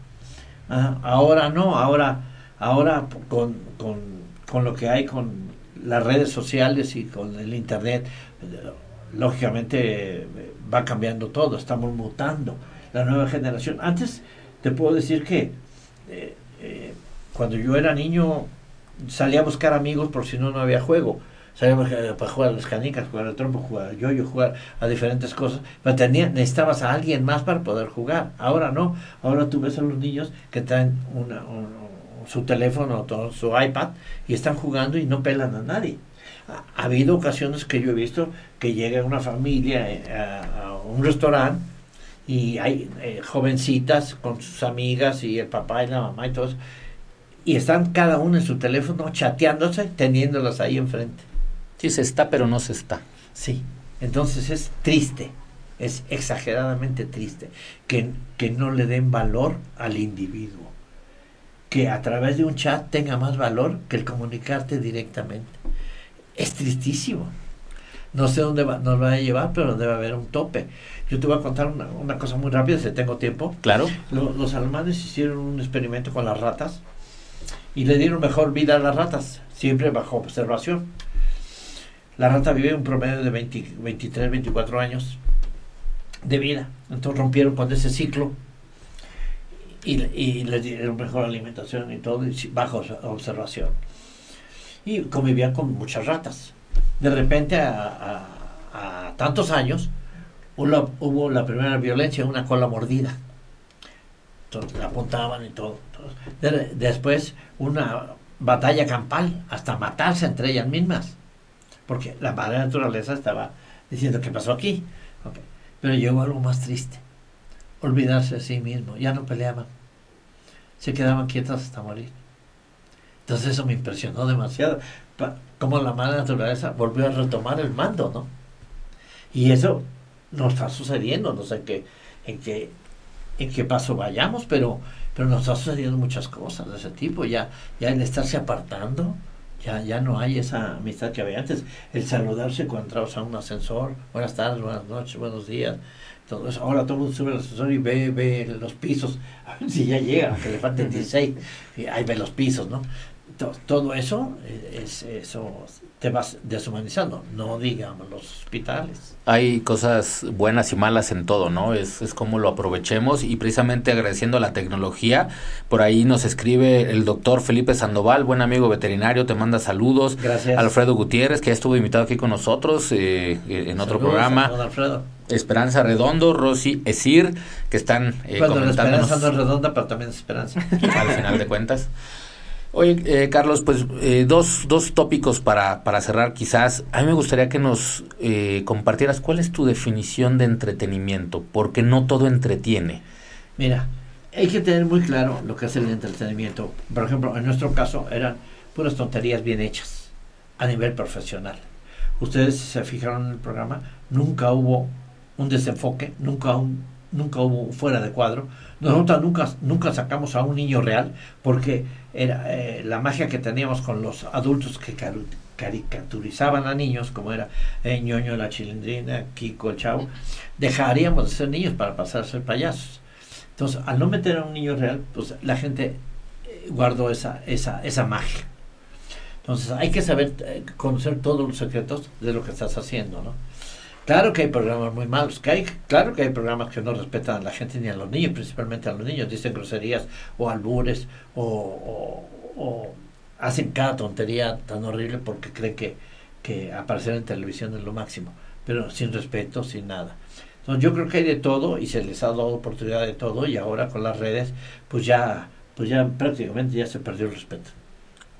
Ah, ahora no, ahora, ahora con, con, con lo que hay con las redes sociales y con el internet, lógicamente eh, va cambiando todo, estamos mutando. La nueva generación. Antes te puedo decir que eh, eh, cuando yo era niño salía a buscar amigos por si no, no había juego. Salíamos para jugar a las canicas, jugar al trompo, jugar al yoyo, jugar a diferentes cosas. Pero tenía, necesitabas a alguien más para poder jugar. Ahora no. Ahora tú ves a los niños que traen una, un- su teléfono o todo, su iPad y están jugando y no pelan a nadie. Ha, ha habido ocasiones que yo he visto que llega una familia eh, a, a un restaurante y hay eh, jovencitas con sus amigas y el papá y la mamá y todos y están cada uno en su teléfono chateándose, teniéndolas ahí enfrente. Sí, se está, pero no se está. Sí, entonces es triste, es exageradamente triste que, que no le den valor al individuo, que a través de un chat tenga más valor que el comunicarte directamente. Es tristísimo. No sé dónde va- nos va a llevar, pero debe haber un tope. Yo te voy a contar una, una cosa muy rápida, si tengo tiempo. Claro. Lo- los alemanes hicieron un experimento con las ratas y le dieron mejor vida a las ratas, siempre bajo observación. La rata vive un promedio de 20 23, 24 años de vida. Entonces rompieron con ese ciclo y, y le dieron mejor alimentación y todo y bajo obs- observación. Y convivían con muchas ratas. De repente, a, tantos años, hubo la, primera violencia, una cola mordida. Entonces, la apuntaban y todo. todo. De- después, una batalla campal, hasta matarse entre ellas mismas. Porque la madre naturaleza estaba diciendo, ¿qué pasó aquí? Pero llegó algo más triste. Olvidarse de sí mismo. Ya no peleaban. Se quedaban quietas hasta morir. Entonces eso me impresionó demasiado. Como la madre naturaleza volvió a retomar el mando, ¿no? Y eso nos está sucediendo. No sé qué, en qué, en qué paso vayamos, pero, pero nos está sucediendo muchas cosas de ese tipo. Ya, ya el estarse apartando, ya, ya no hay esa amistad que había antes. El saludarse cuando entrabas a un ascensor, buenas tardes, buenas noches, buenos días. Todo eso. Ahora todo el mundo sube al ascensor y ve, ve los pisos, a ver si ya llegan, aunque le falten *laughs* 16, y ahí ve los pisos, ¿no? To- Todo eso, eh, es, eso te vas deshumanizando, no digamos los hospitales. Hay cosas buenas y malas en todo, ¿no? Es, es como lo aprovechemos y precisamente agradeciendo la tecnología, por ahí nos escribe el doctor Felipe Sandoval, buen amigo veterinario, te manda saludos. Gracias. Alfredo Gutiérrez, que ya estuvo invitado aquí con nosotros eh, eh, en otro Saludos, programa. don Alfredo. Esperanza Redondo, Rosy Esir, que están eh, comentándonos esperanza no es redonda, pero también es esperanza. al final de cuentas. *laughs* Oye, eh, Carlos, pues eh, dos, dos tópicos para, para cerrar quizás. A mí me gustaría que nos eh, compartieras cuál es tu definición de entretenimiento, porque no todo entretiene. Mira, hay que tener muy claro lo que es el entretenimiento. Por ejemplo, en nuestro caso eran puras tonterías bien hechas a nivel profesional. Ustedes si se fijaron en el programa, nunca hubo un desenfoque, nunca un, nunca hubo fuera de cuadro. Nosotros nunca, nunca sacamos a un niño real porque era eh, la magia que teníamos con los adultos que caricaturizaban a niños, como era eh, ñoño, la chilindrina, Kiko, el chavo, dejaríamos de ser niños para pasar a ser payasos. Entonces, al no meter a un niño real, pues la gente eh, guardó esa, esa, esa magia. Entonces, hay que saber conocer todos los secretos de lo que estás haciendo, ¿no? Claro que hay programas muy malos, que hay, claro que hay programas que no respetan a la gente ni a los niños, principalmente a los niños, dicen groserías o albures o, hacen cada tontería tan horrible porque creen que, que aparecer en televisión es lo máximo, pero sin respeto, sin nada. Entonces yo creo que hay de todo y se les ha dado oportunidad de todo y ahora con las redes pues ya, pues ya prácticamente ya se perdió el respeto.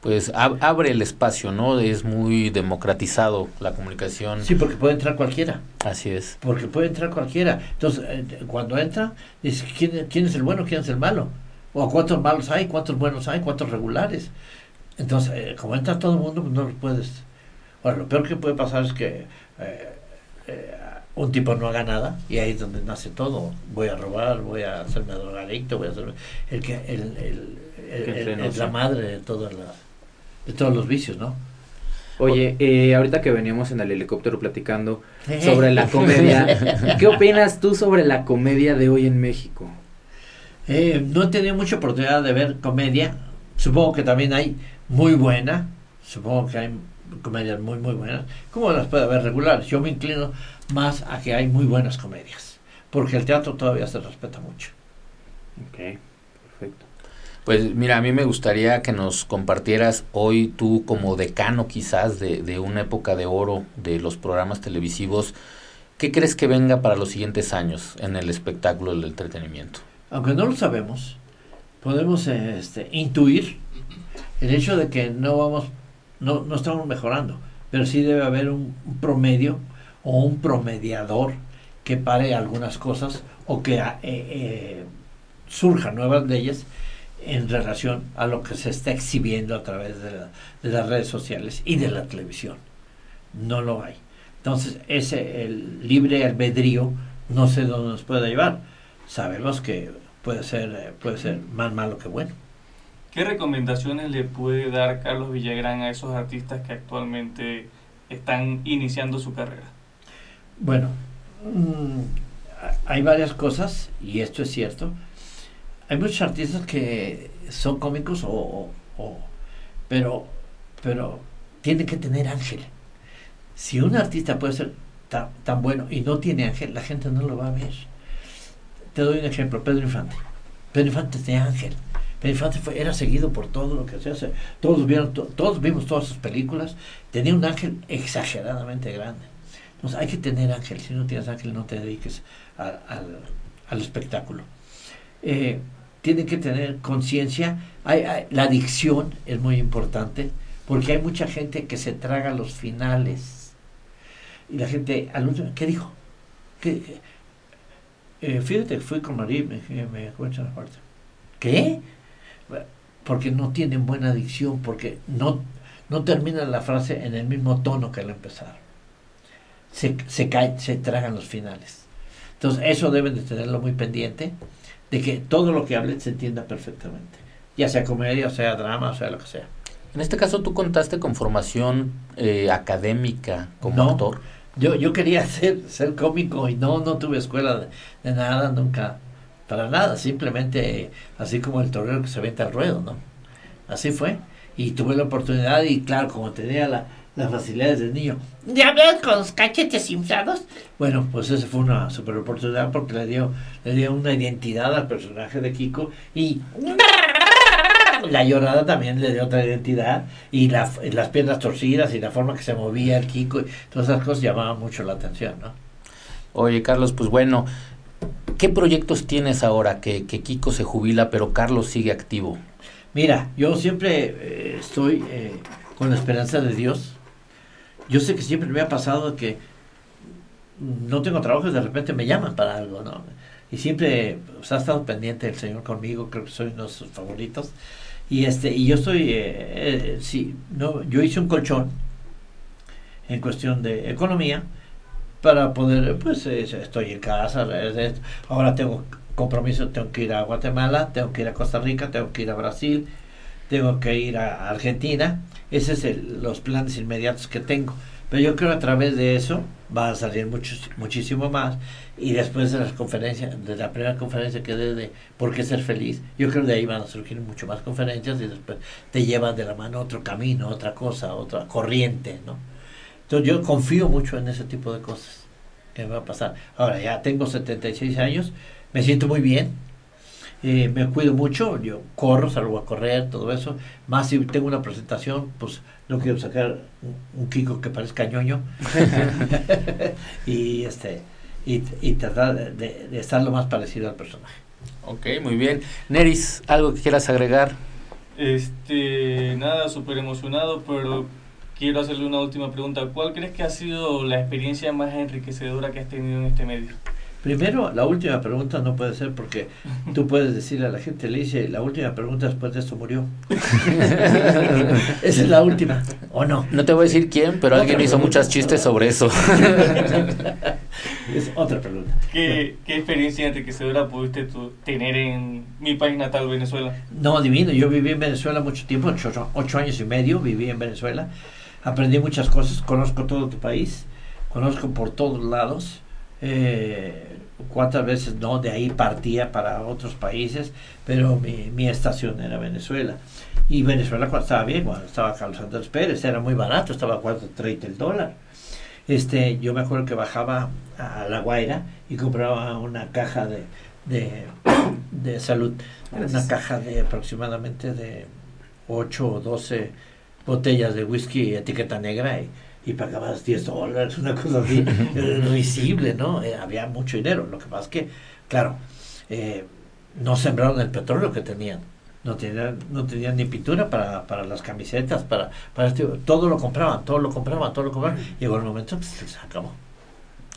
Pues ab- abre el espacio, ¿no? Es muy democratizado la comunicación. Sí, porque puede entrar cualquiera. Así es. Porque puede entrar cualquiera. Entonces, eh, cuando entra, dice, ¿quién, ¿quién es el bueno, quién es el malo? O cuántos malos hay, cuántos buenos hay, cuántos regulares. Entonces, eh, como entra todo el mundo, pues no lo puedes. Ahora, lo peor que puede pasar es que eh, eh, un tipo no haga nada y ahí es donde nace todo. Voy a robar, voy a hacerme drogadicto, voy a hacerme... El que, el, el, eh, la madre de, todas las, de todos los vicios, ¿no? Oye, eh, ahorita que veníamos en el helicóptero platicando sobre la comedia, *laughs* ¿qué opinas tú sobre la comedia de hoy en México? Eh, no he tenido mucha oportunidad de ver comedia. Supongo que también hay muy buena. Supongo que hay comedias muy, muy buenas. ¿Cómo las puede haber regulares? Yo me inclino más a que hay muy buenas comedias. Porque el teatro todavía se respeta mucho. Ok, perfecto. Pues mira, a mí me gustaría que nos compartieras hoy tú como decano quizás de, de una época de oro de los programas televisivos, ¿qué crees que venga para los siguientes años en el espectáculo del entretenimiento? Aunque no lo sabemos, podemos este, intuir el hecho de que no vamos, no, no estamos mejorando, pero sí debe haber un, un promedio o un promediador que pare algunas cosas o que eh, eh, surjan nuevas leyes en relación a lo que se está exhibiendo a través de, la- de las redes sociales y de la televisión. No lo hay. Entonces, ese el libre albedrío no sé dónde nos puede llevar. Sabemos que puede ser eh, puede ser más malo que bueno. ¿Qué recomendaciones le puede dar Carlos Villagrán a esos artistas que actualmente están iniciando su carrera? Bueno, mm, ha- hay varias cosas y esto es cierto. Hay muchos artistas que son cómicos o, pero pero tiene que tener ángel. Si un artista puede ser tan, bueno y no tiene ángel, la gente no lo va a ver. Te doy un ejemplo, Pedro Infante. Pedro Infante tenía ángel. Pedro Infante era seguido por todo lo que se hace. Todos vieron, to- todos vimos todas sus películas. Tenía un ángel exageradamente grande. Entonces hay que tener ángel. Si no tienes ángel, no te dediques al espectáculo. Eh, tienen que tener conciencia. La adicción es muy importante porque hay mucha gente que se traga los finales. Y la gente, al último, ¿qué dijo? ¿Qué, qué? Eh, fíjate que fui con María y me, me, la parte. ¿Qué? Porque no tienen buena adicción, porque no, no terminan la frase en el mismo tono que la empezaron. Se, se caen, se tragan los finales. Entonces, eso deben de tenerlo muy pendiente, de que todo lo que hablen se entienda perfectamente. Ya sea comedia, o sea drama, o sea lo que sea. En este caso tú contaste con formación eh, académica como No. actor. Yo, yo quería *laughs* ser, ser cómico y no, no tuve escuela de, de nada, nunca, para nada, simplemente eh, así como el torero que se venta al ruedo, ¿no? Así fue. Y tuve la oportunidad y claro, como tenía la, las facilidades del niño, ¿De hablar con los cachetes inflados? bueno, pues esa fue una super oportunidad porque le dio, le dio una identidad al personaje de Kiko y *laughs* la llorada también le dio otra identidad y la, las piernas torcidas y la forma que se movía el Kiko y todas esas cosas llamaban mucho la atención, ¿no? Oye Carlos, pues bueno, ¿qué proyectos tienes ahora que, que Kiko se jubila pero Carlos sigue activo? Mira, yo siempre eh, estoy eh, con la esperanza de Dios. Yo sé que siempre me ha pasado que no tengo trabajo y de repente me llaman para algo, ¿no? Y siempre pues, ha estado pendiente el Señor conmigo, creo que soy uno de sus favoritos. Y este y yo estoy, eh, eh, sí, no, yo hice un colchón en cuestión de economía para poder, pues eh, estoy en casa, eh, ahora tengo compromiso, tengo que ir a Guatemala, tengo que ir a Costa Rica, tengo que ir a Brasil, tengo que ir a Argentina, esos son los planes inmediatos que tengo. Pero yo creo que a través de eso va a salir mucho, muchísimo más. Y después de las conferencias, de la primera conferencia que dé de por qué ser feliz, yo creo que de ahí van a surgir mucho más conferencias y después te llevan de la mano otro camino, otra cosa, otra corriente, ¿no? Entonces yo confío mucho en ese tipo de cosas que me va a pasar. Ahora ya tengo 76 años, me siento muy bien, eh, me cuido mucho, yo corro, salgo a correr, todo eso. Más si tengo una presentación, pues no quiero sacar un, un Kiko que parezca ñoño. *laughs* *laughs* y este y, y tratar de, de- de estar lo más parecido al personaje. Ok, muy bien. Neris, ¿algo que quieras agregar? Este, nada, súper emocionado, pero quiero hacerle una última pregunta. ¿Cuál crees que ha sido la experiencia más enriquecedora que has tenido en este medio? Primero, la última pregunta no puede ser porque tú puedes decirle a la gente, le dice, la última pregunta después de esto murió. Esa es la última, ¿o no? No te voy a decir quién, pero alguien hizo muchos chistes sobre eso. es otra pregunta. ¿Qué, qué experiencia enriquecedora pudiste tú tener en mi país natal, Venezuela? No, divino. Yo viví en Venezuela mucho tiempo, ocho, ocho años y medio viví en Venezuela. Aprendí muchas cosas, conozco todo tu país, conozco por todos lados. Eh, cuántas veces no, de ahí partía para otros países, pero mi, mi estación era Venezuela. Y Venezuela cuando estaba bien, cuando estaba Carlos Andrés Pérez, era muy barato, estaba a 4.30 el dólar. Este, yo me acuerdo que bajaba a La Guaira y compraba una caja de, de, *coughs* de salud, una caja de aproximadamente de 8 o 12 botellas de whisky etiqueta negra y, y pagabas 10 dólares, una cosa así, *laughs* eh, risible, ¿no? Eh, había mucho dinero. Lo que pasa es que, claro, eh, no sembraron el petróleo que tenían. No tenían, no tenían ni pintura para, para las camisetas, para, para este, todo lo compraban, todo lo compraban, todo lo compraban. Llegó el momento que se acabó.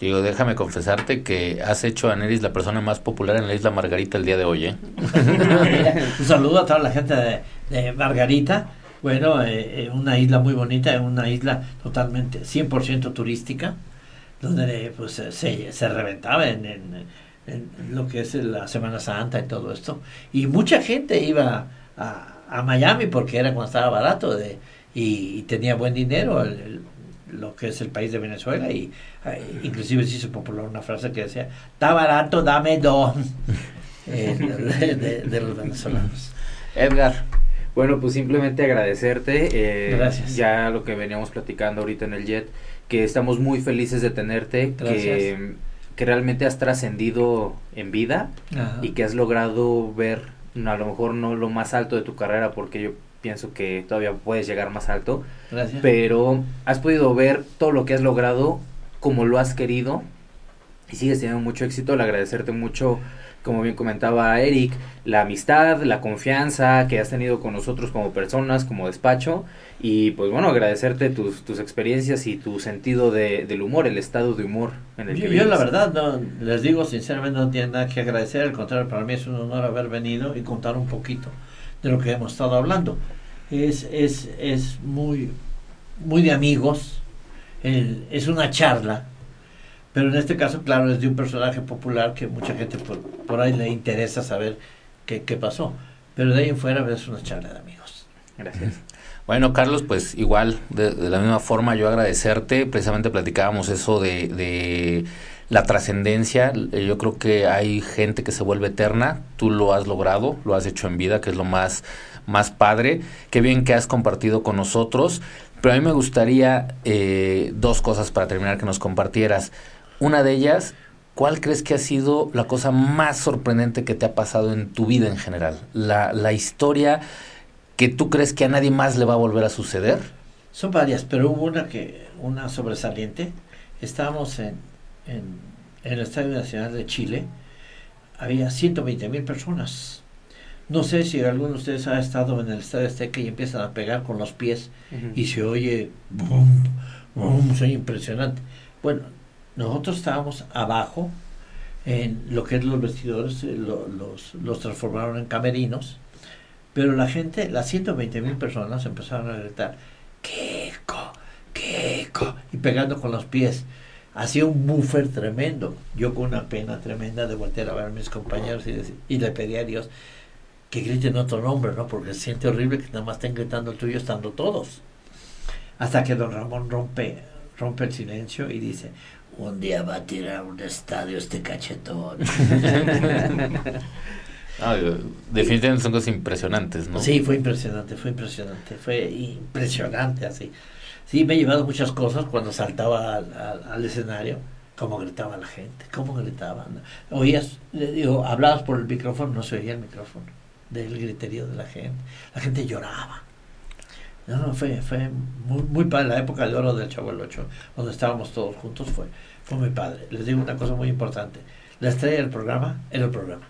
Digo, déjame confesarte que has hecho a Neris la persona más popular en la isla Margarita el día de hoy, ¿eh? *laughs* Un saludo a toda la gente de, de Margarita. Bueno, eh, eh, una isla muy bonita, una isla totalmente 100% turística, donde pues eh, se, reventaba en, lo que es la Semana Santa y todo esto. Y mucha gente iba a, Miami porque era cuando estaba barato de, y, tenía buen dinero, lo que es el país de Venezuela. Y eh, inclusive se hizo popular una frase que decía, está barato, dame dos. *laughs* Eh, de, de los venezolanos. Edgar, Bueno, pues simplemente agradecerte. eh, Gracias. Ya lo que veníamos platicando ahorita en el jet, que estamos muy felices de tenerte, que, Gracias. que realmente has trascendido en vida Ajá. y que has logrado ver, a lo mejor no lo más alto de tu carrera, porque yo pienso que todavía puedes llegar más alto, Gracias. pero has podido ver todo lo que has logrado, como lo has querido y sigues teniendo mucho éxito. Le agradecerte mucho, como bien comentaba Eric, la amistad, la confianza que has tenido con nosotros como personas, como despacho y pues bueno, agradecerte tus, tus experiencias y tu sentido de, del humor, el estado de humor en el Yo, que yo la vives. verdad, no, les digo sinceramente, no tiene nada que agradecer, al contrario, para mí es un honor haber venido y contar un poquito de lo que hemos estado hablando. Es, es, es muy, muy de amigos, el- es una charla, pero en este caso, claro, es de un personaje popular que mucha gente por, por ahí le interesa saber qué, qué pasó. Pero de ahí en fuera es una charla de amigos. Gracias. Bueno, Carlos, pues igual, de, de la misma forma yo agradecerte, precisamente platicábamos eso de, de la trascendencia, Eh, yo creo que hay gente que se vuelve eterna, tú lo has logrado, lo has hecho en vida, que es lo más, más padre, qué bien que has compartido con nosotros, pero a mí me gustaría eh, dos cosas para terminar que nos compartieras. Una de ellas, ¿cuál crees que ha sido la cosa más sorprendente que te ha pasado en tu vida en general? La, la historia que tú crees que a nadie más le va a volver a suceder. Son varias, pero hubo una que una sobresaliente. Estábamos en, en, en el Estadio Nacional de Chile. Había 120 mil personas. No sé si alguno de ustedes ha estado en el Estadio Azteca y empiezan a pegar con los pies y se oye boom, boom, se oye impresionante. Bueno, nosotros estábamos abajo en lo que es los vestidores, eh, lo- los, los transformaron en camerinos, pero la gente, las 120 mil personas empezaron a gritar, Kiko, Kiko, y pegando con los pies. Hacía un buffer tremendo. Yo con una pena tremenda de voltear a ver a mis compañeros y, decir- y le pedí a Dios que griten otro nombre, ¿no? Porque se siente horrible que nada más estén gritando el tuyo estando todos. Hasta que don Ramón rompe, rompe el silencio y dice, un día va a tirar un estadio este cachetón. *laughs* Ah, definitivamente son cosas impresionantes, ¿no? Sí, fue impresionante, fue impresionante, fue impresionante así. Sí, me he llevado muchas cosas cuando saltaba al, al- al escenario, cómo gritaba la gente, cómo gritaban. Oías, le digo, hablabas por el micrófono, no se oía el micrófono del griterío de la gente. La gente lloraba. No, no, fue, fue muy, muy padre. La época de oro del Chavo el Ocho, donde estábamos todos juntos, fue, fue muy padre. Les digo una cosa muy importante. La estrella del programa era el programa.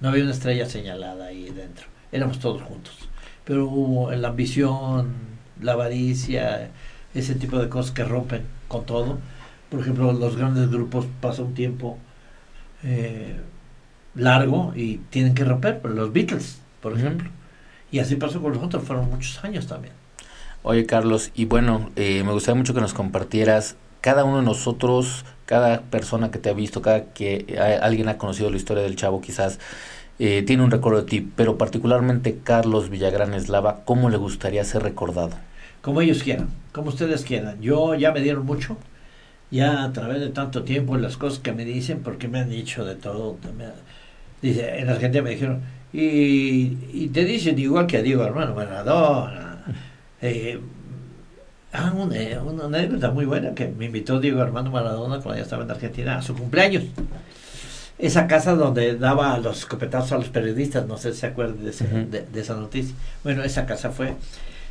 No había una estrella señalada ahí dentro. Éramos todos juntos. Pero hubo la ambición, la avaricia, ese tipo de cosas que rompen con todo. Por ejemplo, los grandes grupos pasan un tiempo eh, largo y tienen que romper. Los Beatles, por ejemplo. Y así pasó con los otros, fueron muchos años también. Oye, Carlos, y bueno, eh, me gustaría mucho que nos compartieras cada uno de nosotros, cada persona que te ha visto, cada que alguien ha conocido la historia del chavo, quizás eh, tiene un recuerdo de ti, pero particularmente Carlos Villagrán Eslava, ¿cómo le gustaría ser recordado? Como ellos quieran, como ustedes quieran. Yo ya me dieron mucho, ya a través de tanto tiempo, las cosas que me dicen, porque me han dicho de todo. dice, en Argentina me dijeron, y, y, te dicen igual que a Diego Hermano Maradona. Eh, ah, una, una, anécdota muy buena que me invitó Diego Armando Maradona cuando ya estaba en Argentina a su cumpleaños esa casa donde daba los escopetazos a los periodistas, no sé si se acuerdan de, de, esa noticia. Bueno, esa casa fue,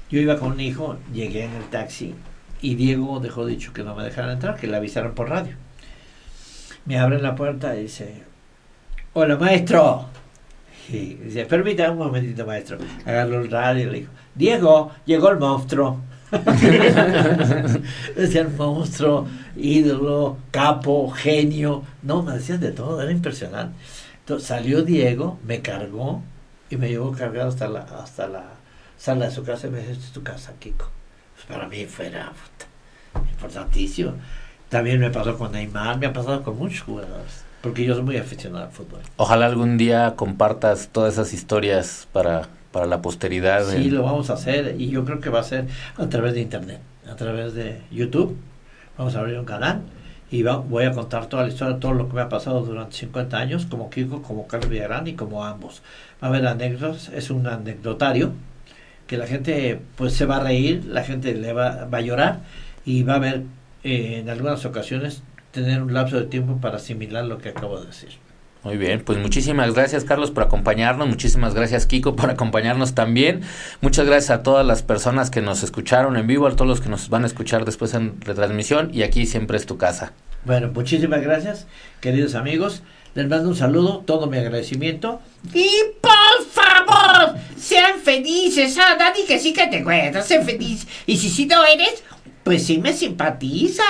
yo iba con un hijo, llegué en el taxi y Diego dejó dicho que no me dejaran entrar, que le avisaron por radio. Me abren la puerta y dice, hola maestro. Y dice, permítame un momentito maestro. Agarró el radio y le dijo, Diego, llegó el monstruo. *laughs* decían monstruo, ídolo, capo, genio. No, me decían de todo, era impresionante. Entonces salió Diego, me cargó y me llevó cargado hasta la, hasta la sala de su casa y me dijo, esta es tu casa, Kiko. Pues para mí fuera importantísimo. También me pasó con Neymar, me ha pasado con muchos jugadores. Porque yo soy muy aficionado al fútbol. Ojalá algún día compartas todas esas historias para para la posteridad. Sí, lo vamos a hacer y yo creo que va a ser a través de Internet, a través de YouTube. Vamos a abrir un canal y voy a contar toda la historia, todo lo que me ha pasado durante 50 años, como Kiko, como Carlos Villarán y como ambos. Va a haber anécdotas, es un anecdotario que la gente pues se va a reír, la gente le va, va a llorar y va a ver eh, en algunas ocasiones tener un lapso de tiempo para asimilar lo que acabo de decir. Muy bien, pues muchísimas gracias Carlos por acompañarnos, muchísimas gracias Kiko por acompañarnos también, muchas gracias a todas las personas que nos escucharon en vivo, a todos los que nos van a escuchar después en retransmisión y aquí siempre es tu casa. Bueno, muchísimas gracias queridos amigos, les mando un saludo, todo mi agradecimiento. Y por favor, sean felices, ah, Dani que sí que te cuentas, sean felices. Y si sí no eres, pues sí me simpatiza.